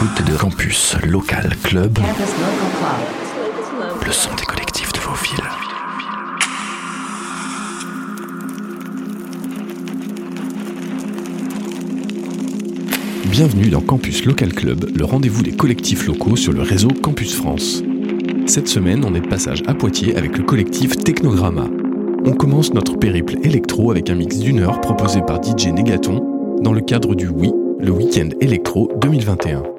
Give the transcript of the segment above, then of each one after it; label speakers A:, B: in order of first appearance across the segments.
A: l'écoute de Campus Local Club, le son des collectifs de vos villes. Bienvenue dans Campus Local Club, le rendez-vous des collectifs locaux sur le réseau Campus France. Cette semaine, on est de passage à Poitiers avec le collectif Technogramma. On commence notre périple électro avec un mix d'une heure proposé par DJ Negaton dans le cadre du Oui, le Week-end électro 2021.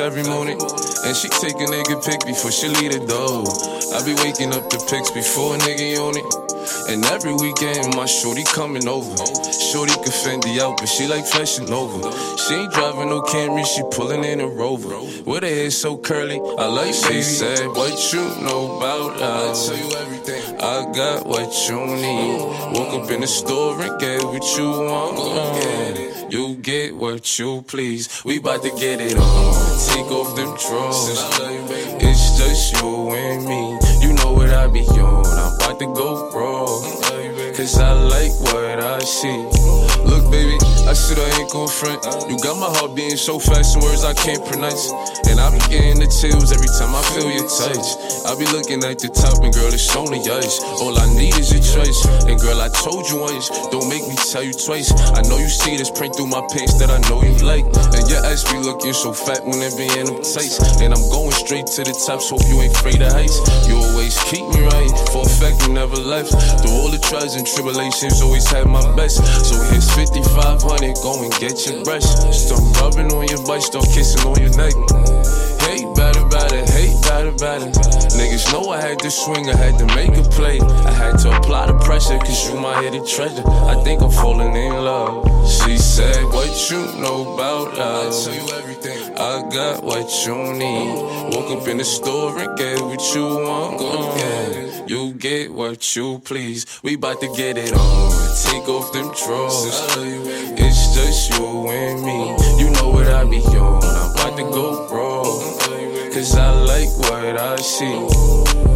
B: Every morning. And she take a nigga pic before she leave the door. I be waking up the pics before a nigga on it. And every weekend, my shorty coming over. Shorty can fend the out, but she like flashing over. She ain't driving no Camry, she pulling in a Rover. With her hair so curly, I like she said, What you know about us? I tell you everything. I got what you need. Woke up in the store and get what you want. You get what you please. We bout to get it on. Take off them drawers. It's just you and me. You know what I be on. I'm about to go raw. Cause I like what I see. Baby, I said I ain't gon' front. You got my heart beating so fast, some words I can't pronounce. And I be getting the chills every time I feel your touch. I be looking at the top, and girl, it's on the ice. All I need is your choice. And girl, I told you once, don't make me tell you twice. I know you see this print through my pants that I know you like. And your ass be looking so fat when it be in them tights. And I'm going straight to the top, so hope you ain't afraid of heights. You always keep me right, for a fact you never left. Through all the trials and tribulations, always had my best. So here's 5500, go and get your brush. Start rubbing on your butt, start kissing on your neck. Hate better, better, hate better, better. Niggas know I had to swing, I had to make a play. I had to apply the pressure, cause you my hidden treasure. I think I'm falling in love. She said, What you know about us? I tell you everything. I got what you need. Woke up in the store and get what you want. Uh, you get what you please. We bout to get it on. Take off them drawers. It's just you and me. You know what I be on. I'm about to go raw. Cause I like what I see.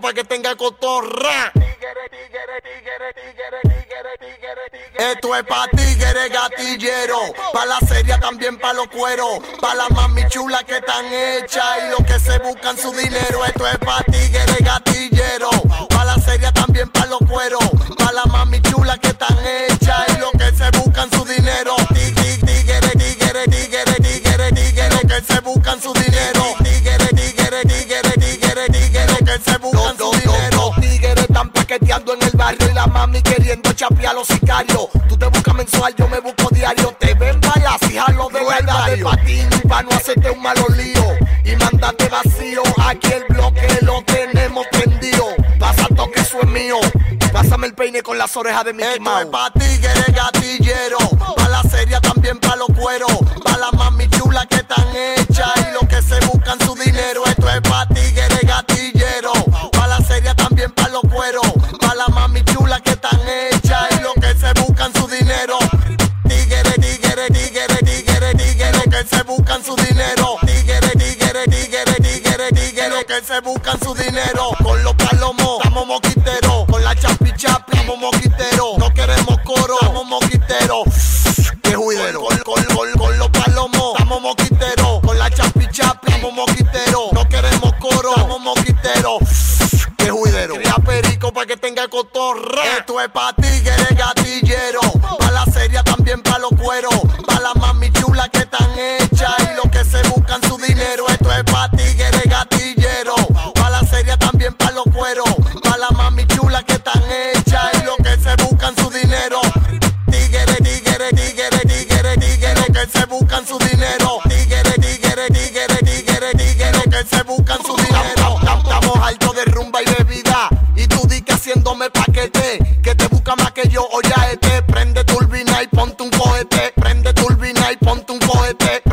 C: para que tenga cotorra. Esto es pa' tigre gatillero, pa' la serie también pa' los cueros, pa' las mami chula que están hechas y los que se buscan su dinero. Esto es pa' tigre gatillero. Tú te buscas mensual, yo me busco diario. Te ven balas y jalo de verdad de patín. Pa' no hacerte un malo lío. Y mandate vacío. Aquí el bloque lo tenemos prendido. Pasa toque, eso es mío. Pásame el peine con las orejas de mi Esto Mouse. es pa' ti que gatillero. La serie también pa' los cueros. buscan su dinero.
D: muévete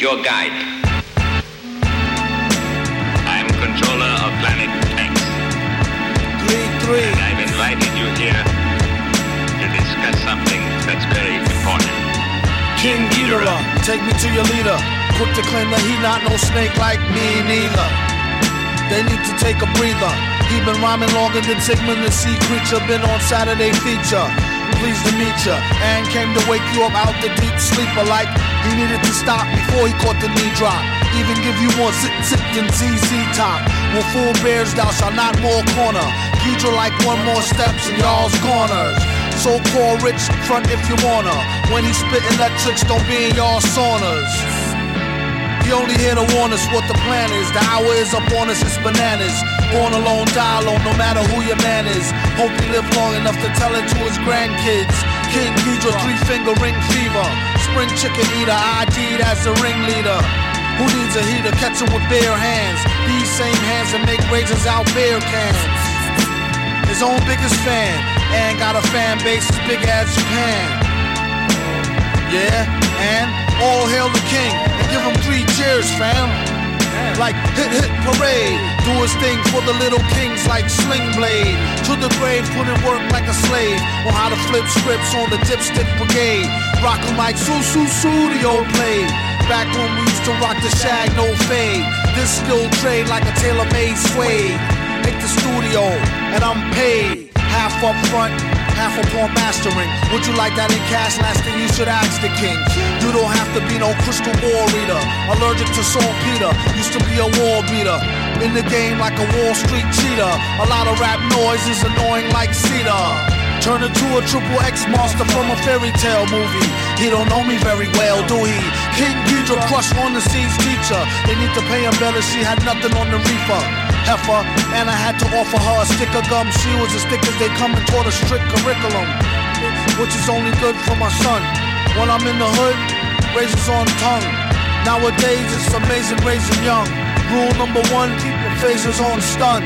D: is your guide. I'm controller of planet X. And I've invited you here to discuss something that's very important.
E: King Ghidorah, take me to your leader. Quick to claim that he not no snake like me neither. They need to take a breather. He been rhyming longer than Sigmund the Sea Creature. Been on Saturday feature. Pleased to meet ya. And came to wake you up out the deep sleeper like he needed to stop before he caught the knee drop. Even give you more sit sit than ZZ top. When full bears thou shalt not more corner. Ghidra like one more steps in y'all's corners. So called rich front if you wanna. When he spit electrics, don't be in y'all saunas. He only here to warn us what the plan is. The hour is upon us, it's bananas. Born alone, die alone, no matter who your man is. Hope he live long enough to tell it to his grandkids. King Ghidra, three finger ring fever. spring chicken eater, ID'd as a ringleader. Who needs a heater? Catch 'em with bare hands. These same hands that make razors out beer cans. His own biggest fan, and got a fan base as big as Japan. Yeah, and all hail the king, and give him three cheers, fam. Like hit hit parade, do his thing for the little kings like Sling Blade. To the grave, put in work like a slave. On how to flip scripts on the dipstick brigade. Rock 'em like Sussudio played. Back when we used to rock the shag, no fade. This still trade like a tailor-made suede. Make the studio, and I'm paid. Half up front, half upon mastering. Would you like that in cash? Last thing you should ask the king. You don't have to be no crystal ball reader. Allergic to saltpeter, used to be a wall beater. In the game like a Wall Street cheater. A lot of rap noise is annoying like cedar. Turn into a triple X monster from a fairy tale movie. He don't know me very well, do he? King Ghidra crush on the scene's teacher. They need to pay him better, she had nothing on the reefer. Heifer, and I had to offer her a stick of gum. She was as thick as they come and taught a strict curriculum, which is only good for my son. When I'm in the hood, razors on tongue. Nowadays it's amazing raising young. Rule number one, keep your phasers on stun.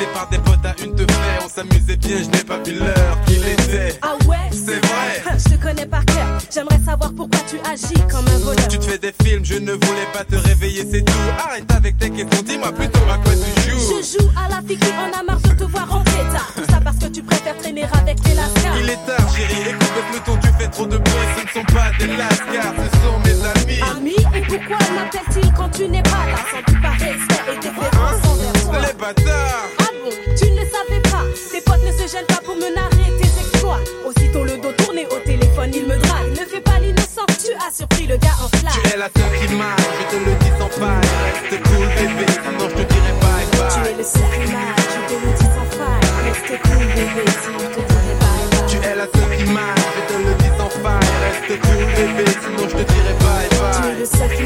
F: Invité par des potes à une te fait, on s'amusait bien, je n'ai pas vu l'heure qu'il était.
G: Ah ouais?
F: C'est vrai.
G: Je te connais par. J'aimerais savoir pourquoi tu agis comme un voleur.
F: Tu te fais des films, je ne voulais pas te réveiller, c'est tout. Arrête avec tes questions, dis-moi plutôt à quoi tu joues.
G: Je joue à la fille qui en a marre de te voir en tard. Tout ça parce que tu préfères traîner avec les lascars.
F: Il est tard, chérie, écoute le peloton, tu fais trop de bruit, ce ne sont pas des lascars, ce sont mes amis.
G: Amis, et pourquoi m'appelle-t-il quand tu n'es pas là? Sans doute par respect et déférence envers toi.
F: Les bâtards
G: Ah bon, tu ne le savais pas Tes potes ne se gênent pas pour me narrer tes exploits Aussitôt le le gars en flash
F: Tu es la seule qui m'aille, je te le dis sans faille. Reste cool bébé, sinon je te dirai bye bye.
G: Tu es le seul qui m'aille, je te le dis sans faille Reste cool bébé, sinon je te dirai bye bye
F: Tu es la seule qui m'aille, je te le dis sans faille. Reste cool bébé, sinon je te dirai bye
G: Tu es
F: bye.
G: le seul qui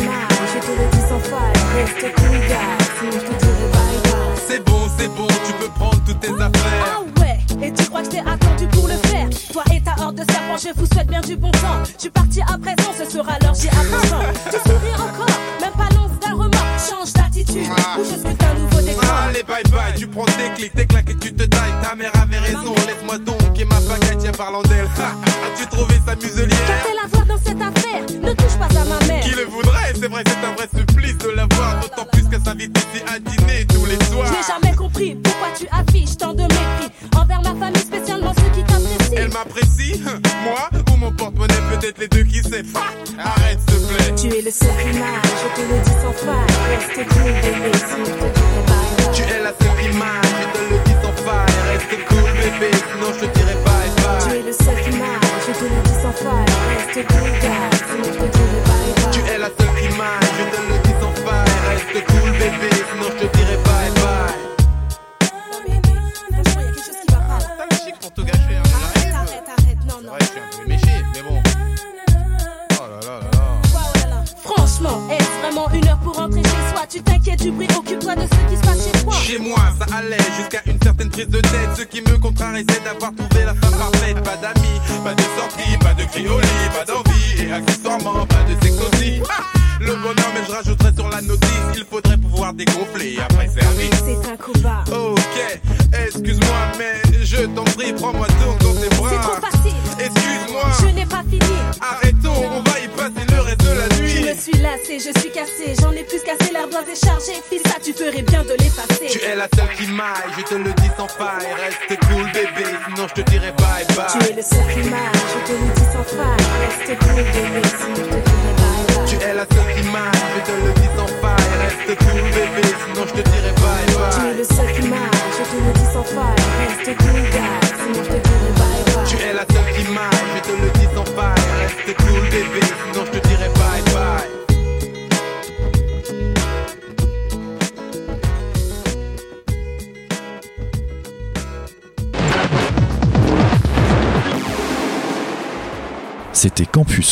G: bien du bon temps Je suis parti à présent, ce sera l'heure, j'y attention Tu souris encore, même pas l'once d'un remords. Change d'attitude, ou je suis un nouveau décor.
F: Allez, bye bye, tu prends tes clics, tes claques et tu te tailles. Ta mère avait raison, laisse-moi donc et ma baguette, tiens, parlant d'elle. As-tu trouvé sa muselière Arrête, s'il te plaît.
G: Tu es le seul qui je te le dis sans faille Reste